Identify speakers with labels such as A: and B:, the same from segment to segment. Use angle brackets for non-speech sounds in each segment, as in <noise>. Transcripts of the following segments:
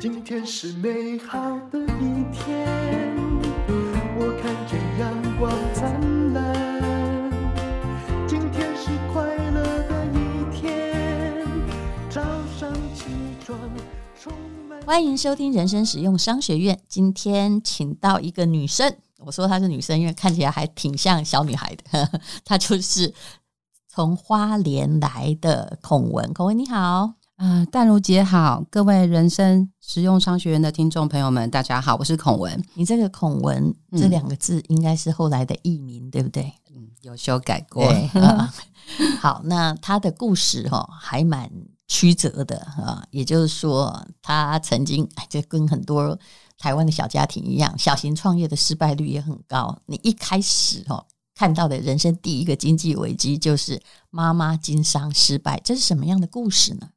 A: 今天是美好的一天，我看见阳光灿烂。今天是快乐的一天，早上起床充满。
B: 欢迎收听人生使用商学院。今天请到一个女生，我说她是女生，因为看起来还挺像小女孩的。呵呵，她就是从花莲来的孔文。孔文你好。
C: 啊、呃，淡如姐好，各位人生实用商学院的听众朋友们，大家好，我是孔文。
B: 你这个孔文、嗯、这两个字应该是后来的艺名，对不对？
C: 嗯，有修改过。
B: 啊、<laughs> 好，那他的故事哈、哦、还蛮曲折的啊，也就是说，他曾经就跟很多台湾的小家庭一样，小型创业的失败率也很高。你一开始哈、哦、看到的人生第一个经济危机就是妈妈经商失败，这是什么样的故事呢？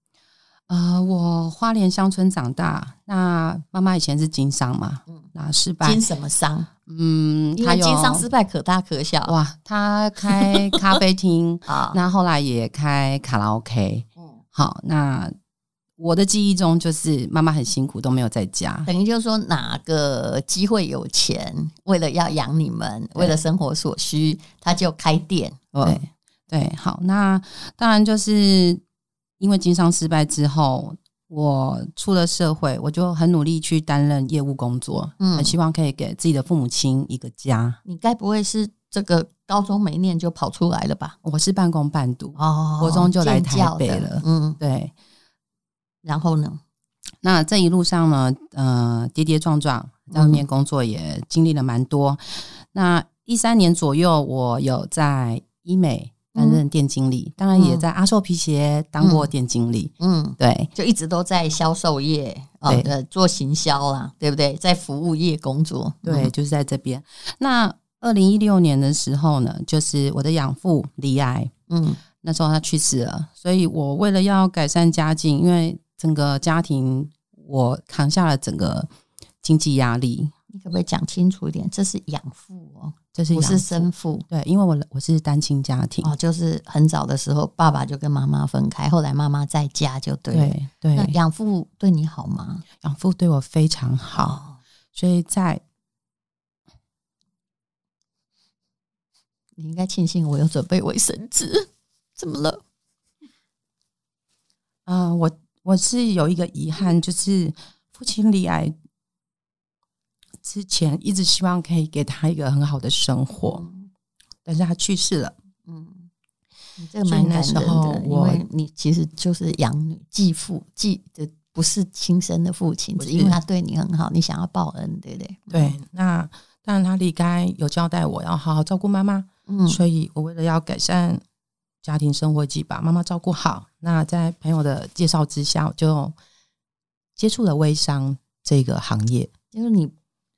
C: 呃，我花莲乡村长大，那妈妈以前是经商嘛，嗯，那失败
B: 经什么商？
C: 嗯，
B: 他经商失败可大可小
C: 哇，他开咖啡厅 <laughs> 啊，那后来也开卡拉 OK，嗯，好，那我的记忆中就是妈妈很辛苦，都没有在家，
B: 等于就是说哪个机会有钱，为了要养你们，为了生活所需，他就开店，
C: 对对，好，那当然就是。因为经商失败之后，我出了社会，我就很努力去担任业务工作，嗯，很希望可以给自己的父母亲一个家。
B: 你该不会是这个高中没念就跑出来了吧？
C: 我是半工半读，哦，国中就来台北了，嗯，对。
B: 然后呢？
C: 那这一路上呢，呃，跌跌撞撞，在外面工作也经历了蛮多。嗯，那一三年左右，我有在医美。担任店经理，当然也在阿寿皮鞋当过店经理。嗯，嗯对，
B: 就一直都在销售业，对、哦，做行销啦，对不对？在服务业工作，
C: 对，就是在这边。那二零一六年的时候呢，就是我的养父离癌，嗯，那时候他去世了，所以我为了要改善家境，因为整个家庭我扛下了整个经济压力。
B: 你可不可以讲清楚一点？这是养父哦。
C: 这是
B: 不是生父？
C: 对，因为我我是单亲家庭
B: 哦，就是很早的时候，爸爸就跟妈妈分开，后来妈妈在家就对
C: 对对。
B: 那养父对你好吗？
C: 养父对我非常好，哦、所以在
B: 你应该庆幸我有准备卫生纸。怎么了？
C: 啊、呃，我我是有一个遗憾，就是父亲罹癌。之前一直希望可以给他一个很好的生活，嗯、但是他去世了。嗯，
B: 这个蛮难的，因为你其实就是养女继父继的，不是亲生的父亲，只因为他对你很好，你想要报恩，对不对？
C: 对。那当然，他离开有交代我要好好照顾妈妈，嗯，所以我为了要改善家庭生活，及把妈妈照顾好，那在朋友的介绍之下，我就接触了微商这个行业，
B: 就是你。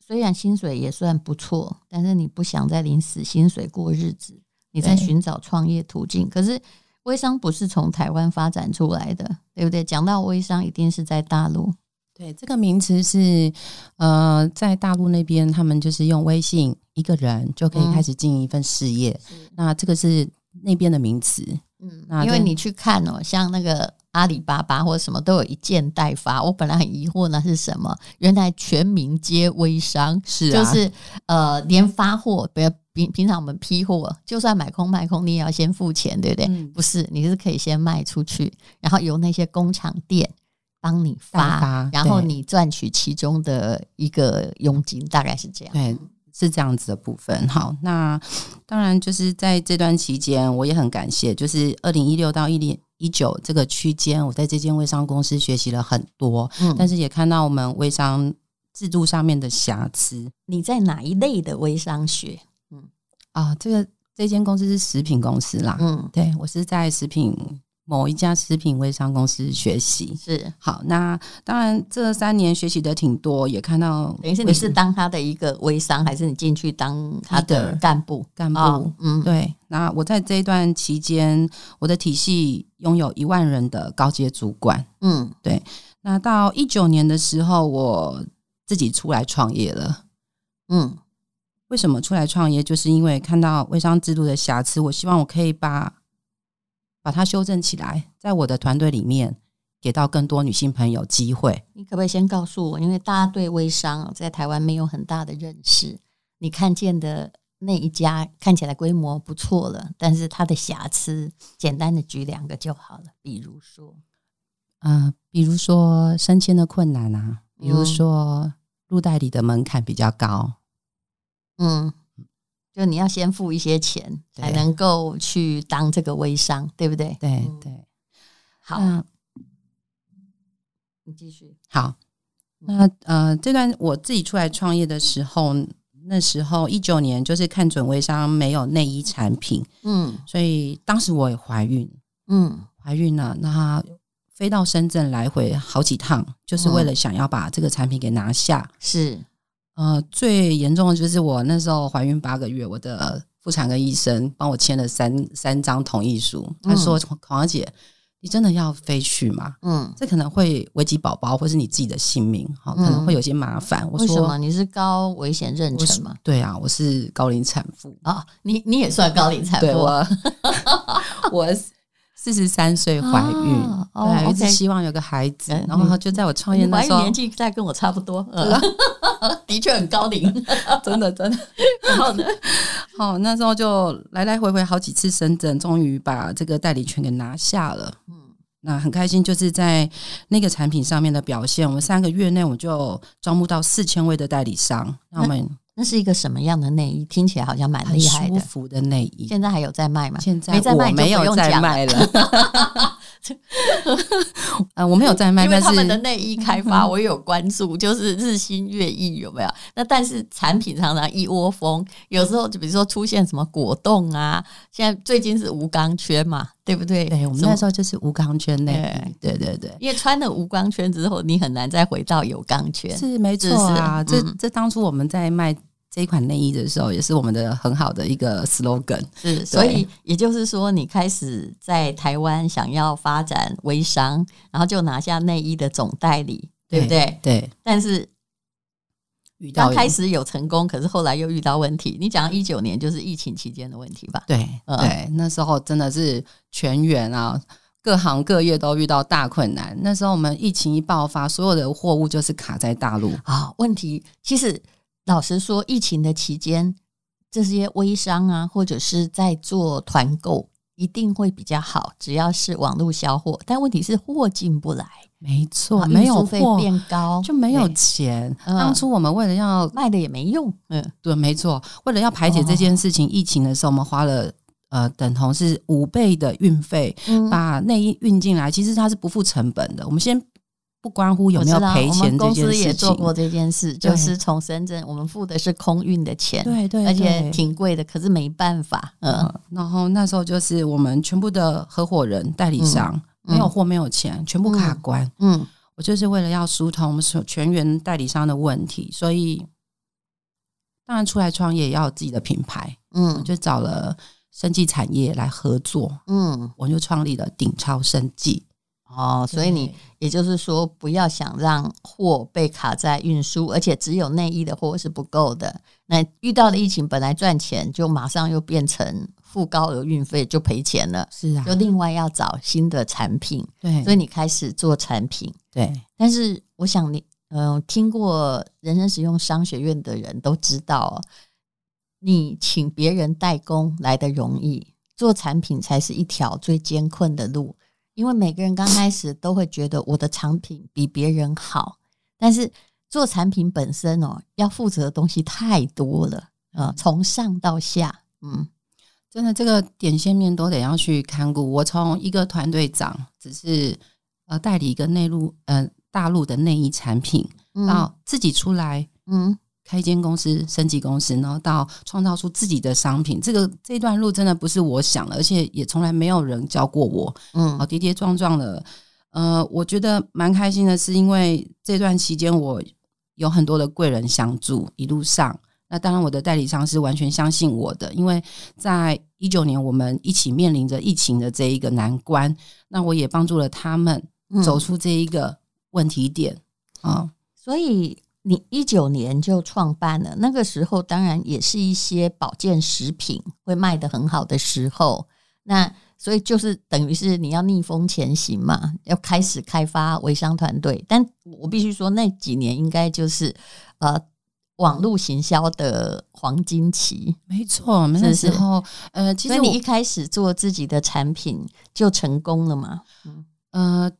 B: 虽然薪水也算不错，但是你不想再领死薪水过日子，你在寻找创业途径。可是微商不是从台湾发展出来的，对不对？讲到微商，一定是在大陆。
C: 对，这个名词是呃，在大陆那边，他们就是用微信一个人就可以开始经营一份事业。嗯、那这个是那边的名词。嗯，那因
B: 为你去看哦，像那个。阿里巴巴或者什么都有一件代发，我本来很疑惑那是什么，原来全民皆微商，是、啊、就是呃连发货，比如平平常我们批货，就算买空卖空，你也要先付钱，对不对？嗯、不是，你是可以先卖出去，然后由那些工厂店帮你发，发然后你赚取其中的一个佣金，大概是这样。
C: 对，是这样子的部分。好，那当然就是在这段期间，我也很感谢，就是二零一六到一零。一九这个区间，我在这间微商公司学习了很多，嗯，但是也看到我们微商制度上面的瑕疵。
B: 你在哪一类的微商学？嗯，
C: 啊，这个这间公司是食品公司啦，嗯，对，我是在食品。某一家食品微商公司学习
B: 是
C: 好，那当然这三年学习的挺多，也看到。
B: 等于是你是当他的一个微商，还是你进去当他的干部？
C: 干部，哦、嗯，对。那我在这一段期间，我的体系拥有一万人的高阶主管。嗯，对。那到一九年的时候，我自己出来创业了。嗯，为什么出来创业？就是因为看到微商制度的瑕疵，我希望我可以把。把它修正起来，在我的团队里面给到更多女性朋友机会。
B: 你可不可以先告诉我，因为大家对微商在台湾没有很大的认识，你看见的那一家看起来规模不错了，但是它的瑕疵，简单的举两个就好了。比如说，
C: 嗯、呃，比如说升迁的困难啊，比如说入代理的门槛比较高，
B: 嗯，就你要先付一些钱才能够去当这个微商，对不对？
C: 对对，
B: 好。嗯你继续。
C: 好，那呃，这段我自己出来创业的时候，那时候一九年就是看准微商没有内衣产品，嗯，所以当时我也怀孕，嗯，怀孕了，那飞到深圳来回好几趟，就是为了想要把这个产品给拿下。
B: 是，
C: 呃，最严重的就是我那时候怀孕八个月，我的妇产科医生帮我签了三三张同意书，他说：“黄小姐。”你真的要飞去吗？嗯，这可能会危及宝宝或是你自己的性命，哈，可能会有些麻烦。我说，
B: 为什么？你是高危险妊娠吗？
C: 对啊，我是高龄产妇
B: 啊。你你也算高龄产妇？对，
C: 我 <laughs> 我四十三岁怀孕，对，一直希望有个孩子，然后就在我创业那时候，
B: 年纪在跟我差不多，<laughs> <laughs> 的确很高龄，
C: 真 <laughs> 的真的。然后呢，好，那时候就来来回回好几次深圳，终于把这个代理权给拿下了。嗯那很开心，就是在那个产品上面的表现。我们三个月内，我们就招募到四千位的代理商。那我们
B: 那是一个什么样的内衣？听起来好像蛮厉害的，
C: 舒服的内衣。
B: 现在还有在卖吗？
C: 现在我没有在卖了。<laughs> 呃，我没有在卖，
B: 因为他们的内衣开发 <laughs> 我也有关注，就是日新月异有没有？那但是产品常常一窝蜂，有时候就比如说出现什么果冻啊，现在最近是无钢圈嘛，对不对？
C: 对，我们那时候就是无钢圈内衣，对对对，
B: 因为穿了无钢圈之后，你很难再回到有钢圈，
C: 是没错啊。这这当初我们在卖。这一款内衣的时候，也是我们的很好的一个 slogan。
B: 是，所以也就是说，你开始在台湾想要发展微商，然后就拿下内衣的总代理，对不对？
C: 对。
B: 但是刚开始有成功，可是后来又遇到问题。你讲一九年就是疫情期间的问题吧？
C: 对，对，那时候真的是全员啊，各行各业都遇到大困难。那时候我们疫情一爆发，所有的货物就是卡在大陆
B: 啊。问题其实。老实说，疫情的期间，这些微商啊，或者是在做团购，一定会比较好。只要是网络销货，但问题是货进不来。
C: 没错，没有
B: 费变高
C: 就没有钱。当初我们为了要
B: 卖的也没用。
C: 嗯，对，没错。为了要排解这件事情，疫情的时候，我们花了呃等同是五倍的运费，把内衣运进来。其实它是不付成本的。我们先。不关乎有没有赔钱这件事情，公司
B: 也做过这件事，就是从深圳我们付的是空运的钱，
C: 对对，
B: 而且挺贵的，可是没办法，嗯。
C: 然后那时候就是我们全部的合伙人、代理商没有货、没有钱，全部卡关。嗯，我就是为了要疏通我们所全员代理商的问题，所以当然出来创业也要有自己的品牌，嗯，就找了生技产业来合作，嗯，我就创立了鼎超生技。
B: 哦，所以你也就是说，不要想让货被卡在运输，而且只有内衣的货是不够的。那遇到的疫情本来赚钱，就马上又变成付高额运费就赔钱了。
C: 是啊，
B: 就另外要找新的产品。
C: 对，
B: 所以你开始做产品。
C: 对，
B: 但是我想你，嗯、呃，听过人生使用商学院的人都知道，你请别人代工来的容易，做产品才是一条最艰困的路。因为每个人刚开始都会觉得我的产品比别人好，但是做产品本身哦，要负责的东西太多了啊，从上到下，嗯，
C: 真的这个点线面都得要去看顾。我从一个团队长，只是呃代理一个内陆呃大陆的内衣产品，到自己出来，嗯。开一间公司，升级公司，然后到创造出自己的商品，这个这段路真的不是我想的，而且也从来没有人教过我。嗯，好跌跌撞撞的，呃，我觉得蛮开心的，是因为这段期间我有很多的贵人相助，一路上，那当然我的代理商是完全相信我的，因为在一九年我们一起面临着疫情的这一个难关，那我也帮助了他们走出这一个问题点。啊，
B: 嗯，所以。你一九年就创办了，那个时候当然也是一些保健食品会卖得很好的时候。那所以就是等于是你要逆风前行嘛，要开始开发微商团队。但我必须说，那几年应该就是呃网络行销的黄金期。
C: 没错，那时候呃，其实
B: 你一开始做自己的产品就成功了嘛？嗯
C: 呃，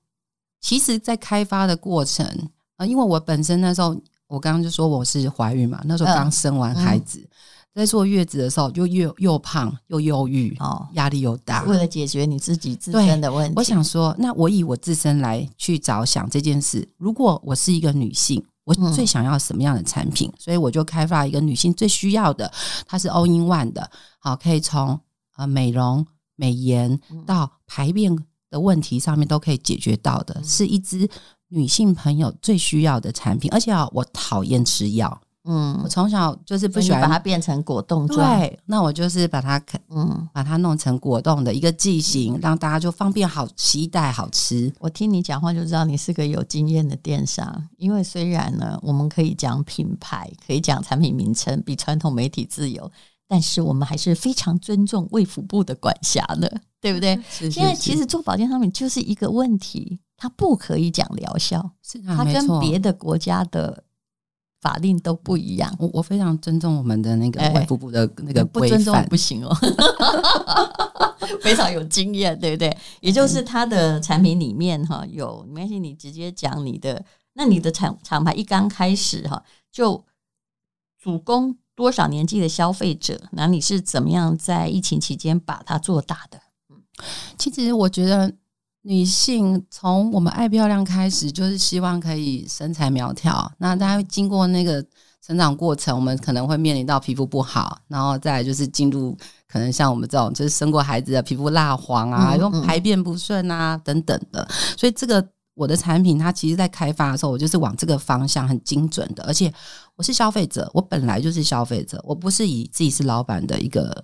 C: 其实，在开发的过程呃，因为我本身那时候我刚刚就说我是怀孕嘛，那时候刚生完孩子。嗯在坐月子的时候，就又又胖又忧郁，哦，压力又大。
B: 为了解决你自己自身的问题，
C: 我想说，那我以我自身来去着想这件事。如果我是一个女性，我最想要什么样的产品？嗯、所以我就开发一个女性最需要的，它是 all in one 的，好，可以从呃美容、美颜到排便的问题上面都可以解决到的，嗯、是一支女性朋友最需要的产品。而且啊，我讨厌吃药。嗯，我从小就是不喜欢
B: 把它变成果冻状。
C: 对，那我就是把它，嗯，把它弄成果冻的一个剂型，让大家就方便好携带、好吃。
B: 我听你讲话就知道你是个有经验的电商。因为虽然呢，我们可以讲品牌，可以讲产品名称，比传统媒体自由，但是我们还是非常尊重卫福部的管辖的，对不对？是是是。因为其实做保健商品就是一个问题，它不可以讲疗效，是啊，它跟别的国家的。法令都不一样，
C: 我我非常尊重我们的那个卫福部的那个规范，
B: 不尊重不行哦，<laughs> 非常有经验，对不对？也就是它的产品里面哈有，没关系，你直接讲你的。那你的厂厂牌一刚开始哈，就主攻多少年纪的消费者？那你是怎么样在疫情期间把它做大的？嗯，
C: 其实我觉得。女性从我们爱漂亮开始，就是希望可以身材苗条。那大家经过那个成长过程，我们可能会面临到皮肤不好，然后再来就是进入可能像我们这种就是生过孩子的皮肤蜡黄啊，又排便不顺啊等等的。所以这个我的产品，它其实在开发的时候，我就是往这个方向很精准的。而且我是消费者，我本来就是消费者，我不是以自己是老板的一个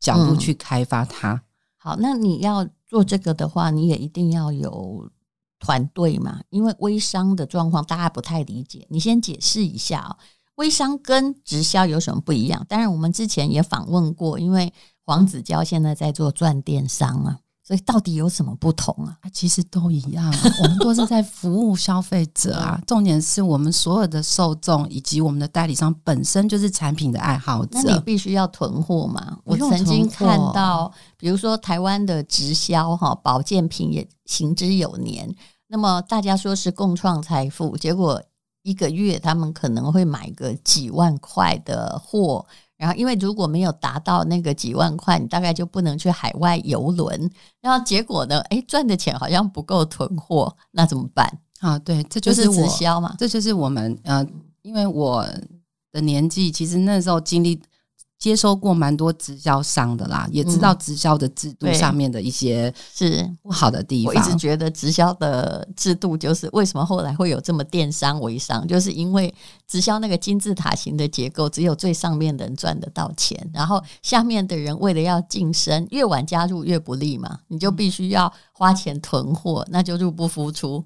C: 角度去开发它。嗯、
B: 好，那你要。做这个的话，你也一定要有团队嘛，因为微商的状况大家不太理解。你先解释一下哦，微商跟直销有什么不一样？当然，我们之前也访问过，因为黄子佼现在在做转电商啊。所以到底有什么不同啊？
C: 其实都一样，<laughs> 我们都是在服务消费者啊。重点是我们所有的受众以及我们的代理商本身就是产品的爱好者。
B: 那你必须要囤货嘛？我曾经看到，比如说台湾的直销哈，保健品也行之有年。那么大家说是共创财富，结果一个月他们可能会买个几万块的货。然后，因为如果没有达到那个几万块，你大概就不能去海外游轮。然后结果呢？哎，赚的钱好像不够囤货，那怎么办？
C: 啊，对，这就是
B: 直销嘛，
C: 这就是我们呃，因为我的年纪，其实那时候经历。接收过蛮多直销商的啦，也知道直销的制度上面的一些是不好的地方。
B: 我一直觉得直销的制度就是为什么后来会有这么电商微商，就是因为直销那个金字塔型的结构，只有最上面的人赚得到钱，然后下面的人为了要晋升，越晚加入越不利嘛，你就必须要花钱囤货，那就入不敷出。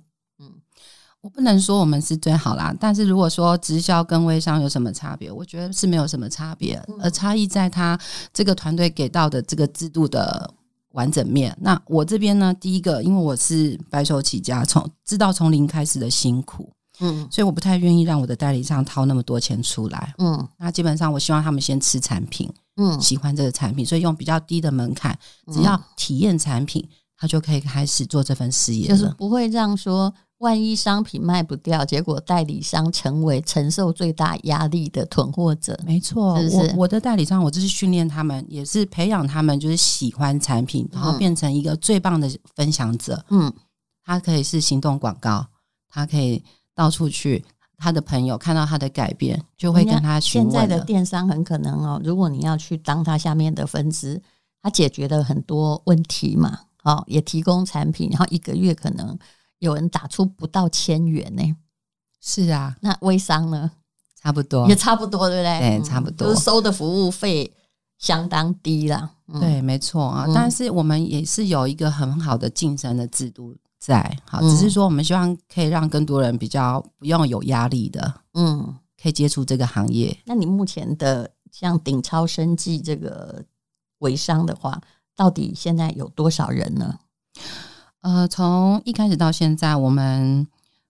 C: 我不能说我们是最好啦，但是如果说直销跟微商有什么差别，我觉得是没有什么差别，而差异在他这个团队给到的这个制度的完整面。那我这边呢，第一个，因为我是白手起家，从知道从零开始的辛苦，嗯，所以我不太愿意让我的代理商掏那么多钱出来，嗯，那基本上我希望他们先吃产品，嗯，喜欢这个产品，所以用比较低的门槛，只要体验产品，他就可以开始做这份事业，
B: 就是不会让说。万一商品卖不掉，结果代理商成为承受最大压力的囤货者。
C: 没错，是是我我的代理商，我就是训练他们，也是培养他们，就是喜欢产品，然后变成一个最棒的分享者。嗯，他可以是行动广告，他可以到处去，他的朋友看到他的改变，就会跟他询问。
B: 现在的电商很可能哦，如果你要去当他下面的分支，他解决了很多问题嘛，哦，也提供产品，然后一个月可能。有人打出不到千元呢、欸，
C: 是啊，
B: 那微商呢？
C: 差不多，
B: 也差不多，对不对？
C: 对，差不多，
B: 就是收的服务费相当低啦。
C: 嗯、对，没错啊。嗯、但是我们也是有一个很好的晋升的制度在，好，只是说我们希望可以让更多人比较不用有压力的，嗯，可以接触这个行业。
B: 那你目前的像顶超生技这个微商的话，到底现在有多少人呢？
C: 呃，从一开始到现在，我们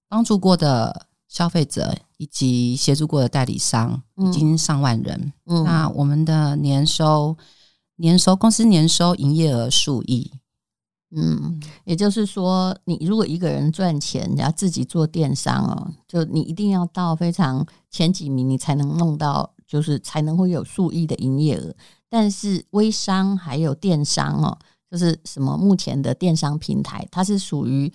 C: 帮助过的消费者以及协助过的代理商，已经上万人。嗯，那我们的年收年收公司年收营业额数亿。
B: 嗯，也就是说，你如果一个人赚钱，然后自己做电商哦，就你一定要到非常前几名，你才能弄到，就是才能会有数亿的营业额。但是微商还有电商哦，就是什么目前的电商平台，它是属于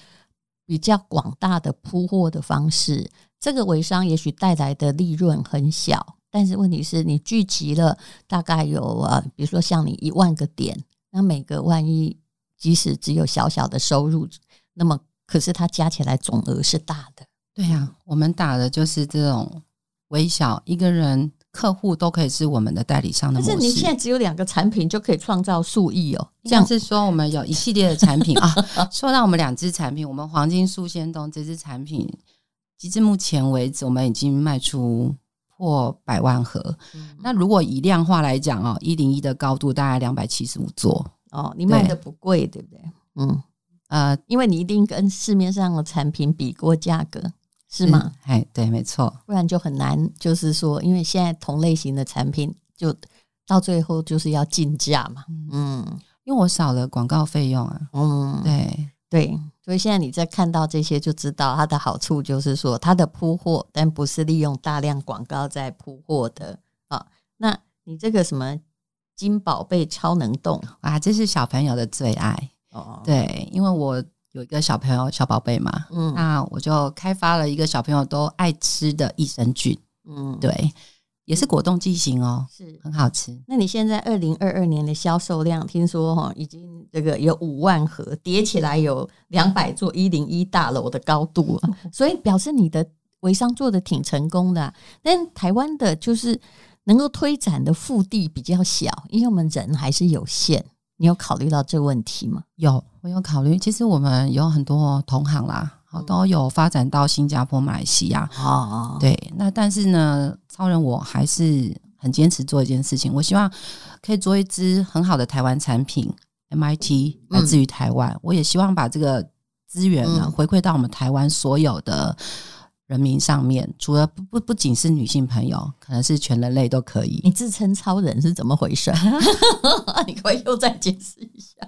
B: 比较广大的铺货的方式。这个微商也许带来的利润很小，但是问题是你聚集了大概有啊，比如说像你一万个点，那每个万一。即使只有小小的收入，那么可是它加起来总额是大的。
C: 对呀、我们打的就是这种微小一个人客户都可以是我们的代理商的模式。
B: 可是你现在只有两个产品就可以创造数亿哦，
C: 这样是说我们有一系列的产品 <laughs> 啊。说到我们两支产品，我们黄金素鲜冻这支产品，截至目前为止，我们已经卖出破百万盒。嗯、那如果以量化来讲哦，一零一的高度大概两百七十五座。
B: 哦，你卖的不贵，对不对？嗯，呃，因为你一定跟市面上的产品比过价格，是吗？
C: 哎，对，没错，
B: 不然就很难。就是说，因为现在同类型的产品，就到最后就是要竞价嘛。嗯，
C: 因为我少了广告费用啊。嗯，对
B: 对，所以现在你在看到这些，就知道它的好处就是说，它的铺货，但不是利用大量广告在铺货的啊。那你这个什么？金宝贝超能动
C: 啊，这是小朋友的最爱哦。对，因为我有一个小朋友小宝贝嘛，嗯，那我就开发了一个小朋友都爱吃的益生菌，嗯，对，也是果冻剂型哦，是很好吃。
B: 那你现在二零二二年的销售量，听说哈已经这个有五万盒，叠起来有两百座一零一大楼的高度，<laughs> 所以表示你的微商做的挺成功的啊。但台湾的就是。能够推展的腹地比较小，因为我们人还是有限。你有考虑到这个问题吗？
C: 有，我有考虑。其实我们有很多同行啦，都有发展到新加坡、马来西亚。哦，对。那但是呢，超人我还是很坚持做一件事情。我希望可以做一支很好的台湾产品，MIT 来自于台湾。嗯、我也希望把这个资源呢回馈到我们台湾所有的。人民上面，除了不不不仅是女性朋友，可能是全人类都可以。
B: 你自称超人是怎么回事？<laughs> 你可以又再解释一下。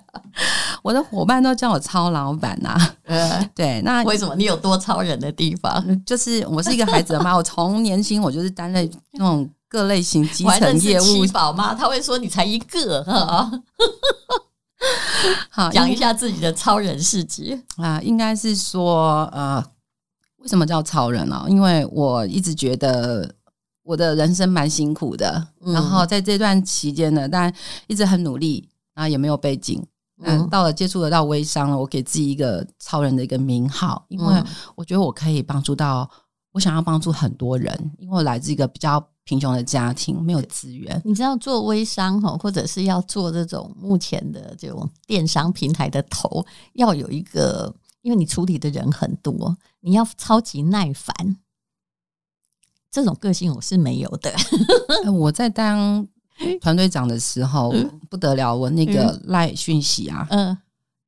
C: 我的伙伴都叫我超老板呐、啊。呃，对，那
B: 为什么你有多超人的地方？
C: 就是我是一个孩子的妈，<laughs> 我从年轻我就是担任那种各类型基层业务。
B: 七宝妈，他会说你才一个哈。<laughs> 好，讲一下自己的超人事迹
C: 啊，应该是说呃。为什么叫超人呢？因为我一直觉得我的人生蛮辛苦的，嗯、然后在这段期间呢，但一直很努力，然后也没有背景。嗯，到了接触得到微商了，我给自己一个超人的一个名号，因为我觉得我可以帮助到我想要帮助很多人，因为我来自一个比较贫穷的家庭，没有资源。
B: 你知道做微商哈，或者是要做这种目前的这种电商平台的头，要有一个。因为你处理的人很多，你要超级耐烦，这种个性我是没有的。
C: 我在当 <laughs> 团队长的时候不得了，我那个赖讯息啊，嗯，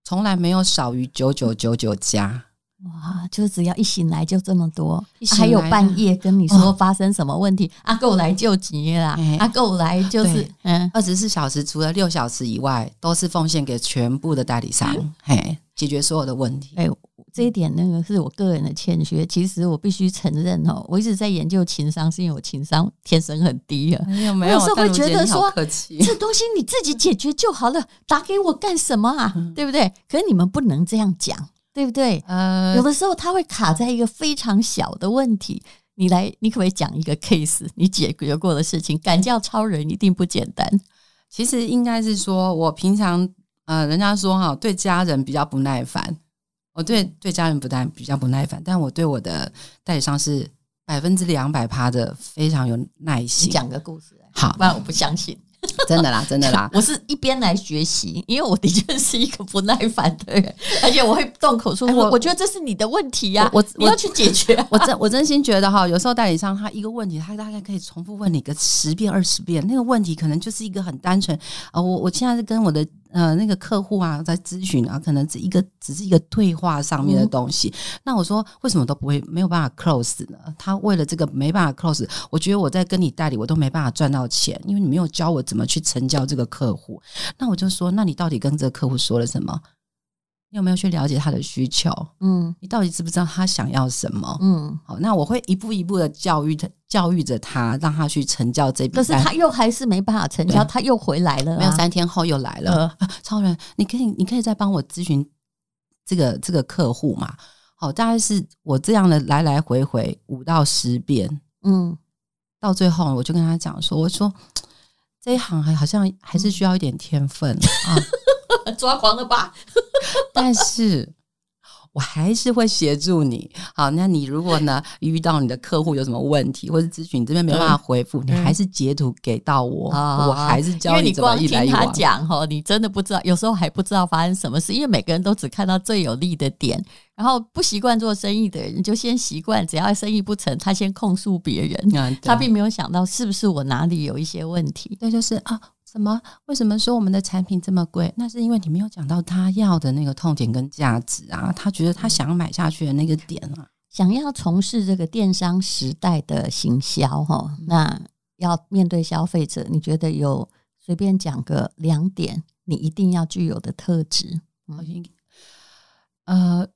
C: 从来没有少于九九九九加。
B: 哇，就只要一醒来就这么多，还有半夜跟你说发生什么问题，阿够来救急啦，阿够来就是嗯，
C: 二十四小时除了六小时以外，都是奉献给全部的代理商，嘿。解决所有的问题。
B: 哎，这一点那个是我个人的欠缺。其实我必须承认哦，我一直在研究情商，是因为我情商天生很低啊。
C: 没有没有，有时候会觉得说，这东
B: 西你自己解决就好了，打给我干什么啊？对不对？可是你们不能这样讲，对不对？呃，有的时候它会卡在一个非常小的问题。你来，你可不可以讲一个 case？你解决过的事情，敢叫超人一定不简单。
C: 其实应该是说，我平常。呃，人家说哈，对家人比较不耐烦，我对对家人不但比较不耐烦，但我对我的代理商是百分之两百趴的非常有耐心。
B: 你讲个故事，
C: 好，
B: 不然我不相信。<laughs>
C: 真的啦，真的啦，<laughs>
B: 我是一边来学习，因为我的确是一个不耐烦的人，<laughs> 而且我会动口说，我我觉得这是你的问题呀，我我要去解决。
C: 我真我真心觉得哈，有时候代理商他一个问题，他大概可以重复问你个十遍二十遍，那个问题可能就是一个很单纯啊，我我现在是跟我的呃那个客户啊在咨询啊，可能是一个只是一个对话上面的东西。嗯、那我说为什么都不会没有办法 close 呢？他为了这个没办法 close，我觉得我在跟你代理我都没办法赚到钱，因为你没有教我怎么去成交这个客户。那我就说，那你到底跟这个客户说了什么？你有没有去了解他的需求？嗯，你到底知不知道他想要什么？嗯，好，那我会一步一步的教育他，教育着他，让他去成交这笔。
B: 可是他又还是没办法成交，他又回来了，啊，
C: 没有三天后又来了。呃、超人，你可以，你可以再帮我咨询这个这个客户嘛？好，大概是我这样的来来回回五到十遍，嗯，到最后我就跟他讲说，我说 <tsk> 这一行还好像还是需要一点天分啊。<laughs> <laughs>
B: 抓狂了吧？<laughs>
C: 但是我还是会协助你。好，那你如果呢遇到你的客户有什么问题，或者咨询你这边没办法回复，嗯、你还是截图给到我，嗯、我还是教你怎
B: 么听他讲哈，你真的不知道，有时候还不知道发生什么事，因为每个人都只看到最有利的点。然后不习惯做生意的人，就先习惯，只要生意不成，他先控诉别人，嗯、他并没有想到是不是我哪里有一些问题。
C: 对，就是啊。什么？为什么说我们的产品这么贵？那是因为你没有讲到他要的那个痛点跟价值啊，他觉得他想要买下去的那个点啊。
B: 想要从事这个电商时代的行销哈，那要面对消费者，你觉得有随便讲个两点，你一定要具有的特质？嗯，
C: 呃，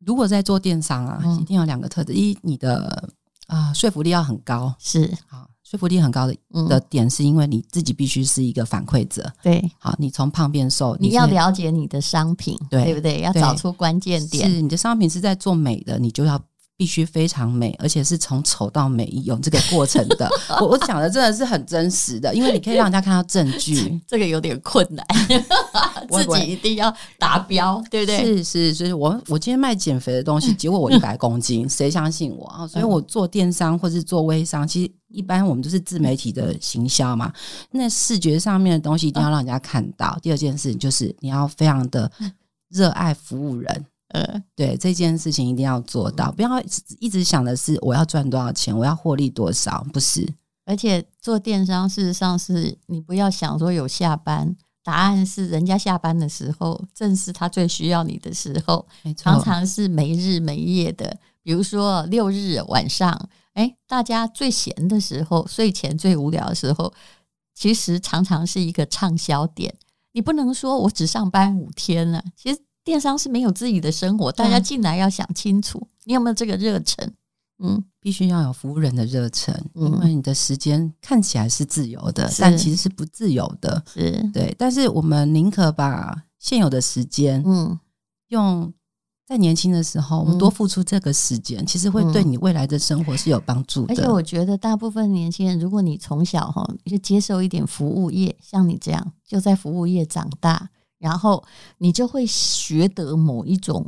C: 如果在做电商啊，一定要两个特质：一，你的啊说服力要很高，
B: 是
C: 啊。说服力很高的的点，是因为你自己必须是一个反馈者。
B: 对，
C: 好，你从胖变瘦，
B: 你要了解你的商品，对，对不对？要找出关键点。
C: 是你的商品是在做美的，你就要。必须非常美，而且是从丑到美有这个过程的。我我讲的真的是很真实的，因为你可以让人家看到证据。
B: 这个有点困难，<laughs> 自己一定要达标，对不对？
C: 是是，所以我我今天卖减肥的东西，结果我一百公斤，谁相信我啊？所以我做电商或是做微商，其实一般我们都是自媒体的行销嘛。那视觉上面的东西一定要让人家看到。第二件事就是你要非常的热爱服务人。呃，对，这件事情一定要做到，不要一直想的是我要赚多少钱，我要获利多少，不是。
B: 而且做电商，事实上是你不要想说有下班，答案是人家下班的时候，正是他最需要你的时候，常常是没日没夜的。比如说六日晚上，哎，大家最闲的时候，睡前最无聊的时候，其实常常是一个畅销点。你不能说我只上班五天了，其实。电商是没有自己的生活，大家进来要想清楚，你有没有这个热忱？
C: 嗯，必须要有服务人的热忱，因为你的时间看起来是自由的，但其实是不自由的。是对，但是我们宁可把现有的时间，嗯，用在年轻的时候，我们多付出这个时间，其实会对你未来的生活是有帮助的。
B: 而且我觉得，大部分年轻人，如果你从小哈就接受一点服务业，像你这样就在服务业长大。然后你就会学得某一种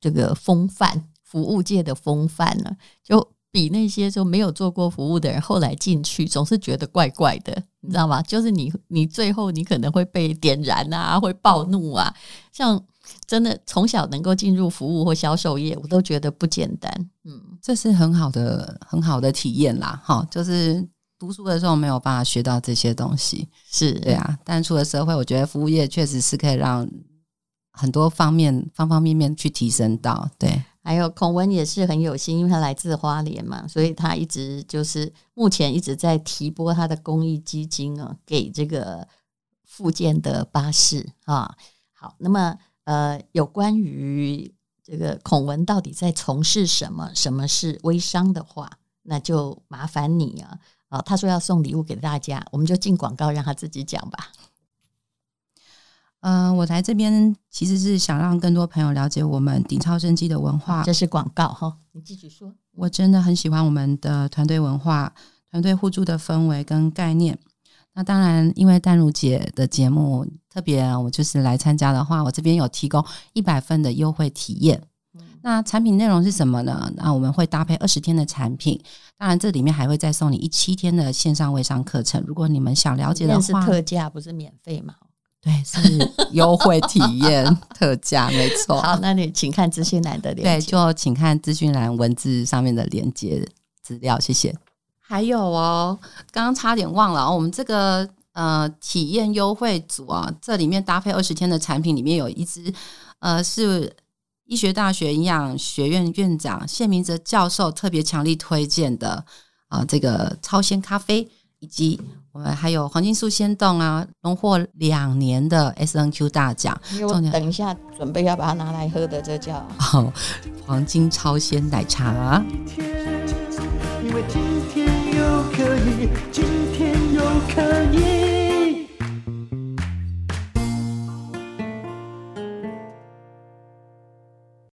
B: 这个风范，服务界的风范了，就比那些就没有做过服务的人后来进去总是觉得怪怪的，你知道吗？就是你你最后你可能会被点燃啊，会暴怒啊。像真的从小能够进入服务或销售业，我都觉得不简单。
C: 嗯，这是很好的很好的体验啦，哈，就是。读书的时候没有办法学到这些东西，是对啊。但出了社会，我觉得服务业确实是可以让很多方面、方方面面去提升到。对，
B: 还有孔文也是很有心，因为他来自花莲嘛，所以他一直就是目前一直在提拨他的公益基金啊，给这个复建的巴士啊。好，那么呃，有关于这个孔文到底在从事什么？什么是微商的话，那就麻烦你啊。啊，他说要送礼物给大家，我们就进广告，让他自己讲吧。
C: 嗯、呃，我来这边其实是想让更多朋友了解我们鼎超生机的文化。
B: 这是广告哈，你继续说。
C: 我真的很喜欢我们的团队文化、团队互助的氛围跟概念。那当然，因为淡如姐的节目特别，我就是来参加的话，我这边有提供一百份的优惠体验。那产品内容是什么呢？那我们会搭配二十天的产品，当然这里面还会再送你一七天的线上微商课程。如果你们想了解的话，
B: 是特价不是免费吗？
C: 对，是优惠体验特价，没错。
B: 好，那你请看资讯栏的链接，
C: 对，就请看资讯栏文字上面的链接资料，谢谢。还有哦，刚刚差点忘了，我们这个呃体验优惠组啊，这里面搭配二十天的产品，里面有一支呃是医学大学营养学院院长谢明哲教授特别强力推荐的啊、呃，这个超鲜咖啡，以及我们还有黄金素鲜冻啊，荣获两年的 SNQ 大奖。
B: 等一下准备要把它拿来喝的，这叫
C: 哦，黄金超鲜奶茶。
A: 因为今天又可以，今天又可以。